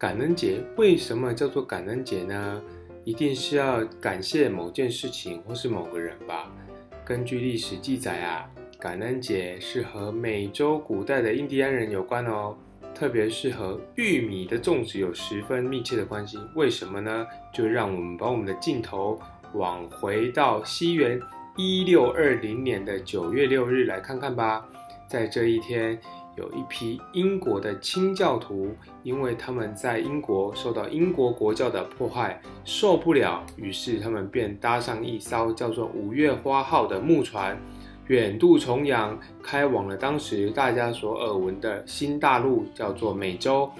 感恩节为什么叫做感恩节呢？一定是要感谢某件事情或是某个人吧？根据历史记载啊，感恩节是和美洲古代的印第安人有关哦，特别是和玉米的种植有十分密切的关系。为什么呢？就让我们把我们的镜头往回到西元一六二零年的九月六日来看看吧。在这一天。有一批英国的清教徒，因为他们在英国受到英国国教的迫害，受不了，于是他们便搭上一艘叫做“五月花号”的木船，远渡重洋，开往了当时大家所耳闻的新大陆，叫做美洲。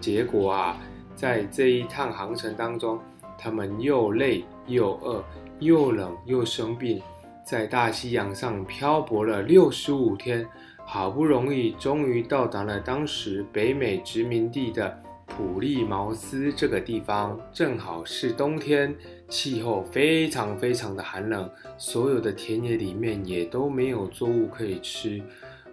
结果啊，在这一趟航程当中，他们又累又饿，又冷又生病，在大西洋上漂泊了六十五天。好不容易，终于到达了当时北美殖民地的普利茅斯这个地方，正好是冬天，气候非常非常的寒冷，所有的田野里面也都没有作物可以吃。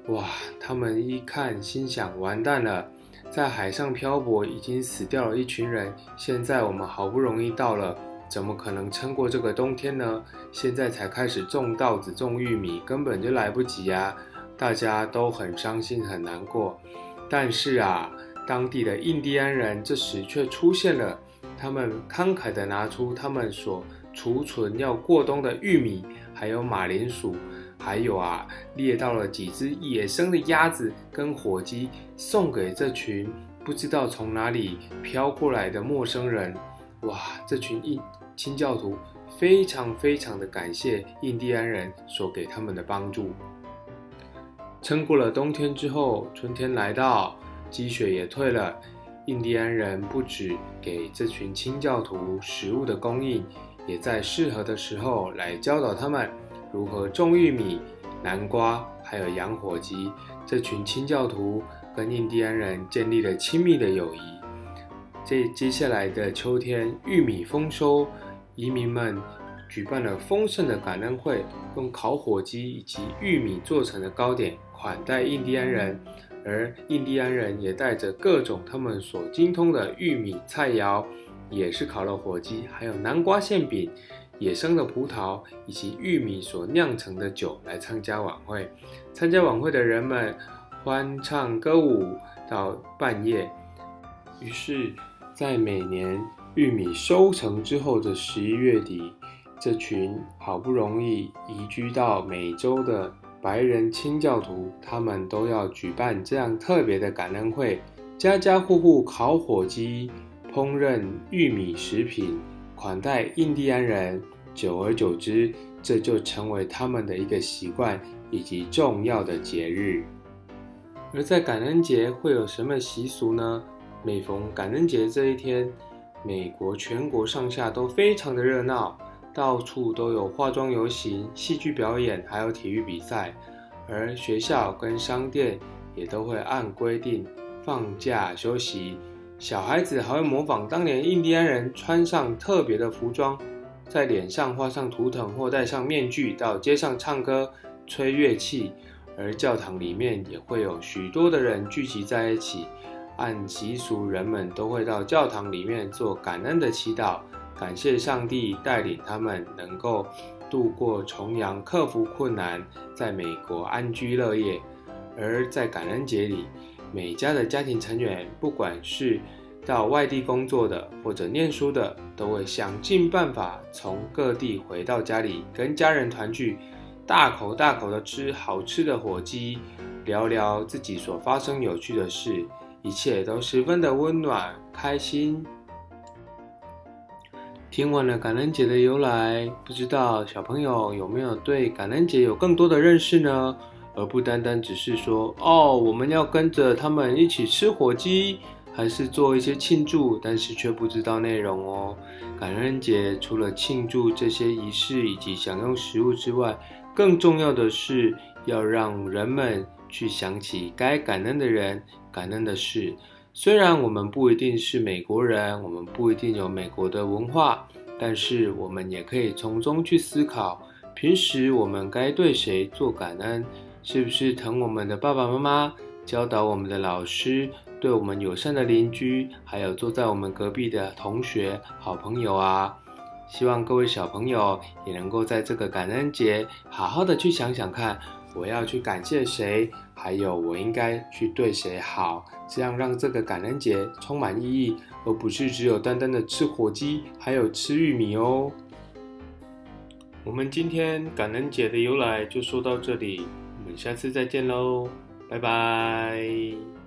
哇，他们一看，心想：完蛋了，在海上漂泊已经死掉了一群人，现在我们好不容易到了，怎么可能撑过这个冬天呢？现在才开始种稻子、种玉米，根本就来不及啊！大家都很伤心很难过，但是啊，当地的印第安人这时却出现了，他们慷慨地拿出他们所储存要过冬的玉米，还有马铃薯，还有啊，猎到了几只野生的鸭子跟火鸡，送给这群不知道从哪里飘过来的陌生人。哇，这群印清教徒非常非常的感谢印第安人所给他们的帮助。撑过了冬天之后，春天来到，积雪也退了。印第安人不止给这群清教徒食物的供应，也在适合的时候来教导他们如何种玉米、南瓜，还有养火鸡。这群清教徒跟印第安人建立了亲密的友谊。这接下来的秋天，玉米丰收，移民们举办了丰盛的感恩会，用烤火鸡以及玉米做成的糕点。款待印第安人，而印第安人也带着各种他们所精通的玉米菜肴，也是烤了火鸡，还有南瓜馅饼、野生的葡萄以及玉米所酿成的酒来参加晚会。参加晚会的人们欢唱歌舞到半夜。于是，在每年玉米收成之后的十一月底，这群好不容易移居到美洲的。白人清教徒，他们都要举办这样特别的感恩会，家家户户烤火鸡、烹饪玉米食品，款待印第安人。久而久之，这就成为他们的一个习惯以及重要的节日。而在感恩节会有什么习俗呢？每逢感恩节这一天，美国全国上下都非常的热闹。到处都有化妆游行、戏剧表演，还有体育比赛，而学校跟商店也都会按规定放假休息。小孩子还会模仿当年印第安人，穿上特别的服装，在脸上画上图腾或戴上面具，到街上唱歌、吹乐器。而教堂里面也会有许多的人聚集在一起，按习俗，人们都会到教堂里面做感恩的祈祷。感谢上帝带领他们能够度过重阳，克服困难，在美国安居乐业。而在感恩节里，每家的家庭成员，不管是到外地工作的或者念书的，都会想尽办法从各地回到家里，跟家人团聚，大口大口的吃好吃的火鸡，聊聊自己所发生有趣的事，一切都十分的温暖开心。听完了感恩节的由来，不知道小朋友有没有对感恩节有更多的认识呢？而不单单只是说哦，我们要跟着他们一起吃火鸡，还是做一些庆祝，但是却不知道内容哦。感恩节除了庆祝这些仪式以及享用食物之外，更重要的是要让人们去想起该感恩的人、感恩的事。虽然我们不一定是美国人，我们不一定有美国的文化，但是我们也可以从中去思考：平时我们该对谁做感恩？是不是疼我们的爸爸妈妈、教导我们的老师、对我们友善的邻居，还有坐在我们隔壁的同学、好朋友啊。希望各位小朋友也能够在这个感恩节，好好的去想想看，我要去感谢谁，还有我应该去对谁好，这样让这个感恩节充满意义，而不是只有单单的吃火鸡，还有吃玉米哦。我们今天感恩节的由来就说到这里，我们下次再见喽，拜拜。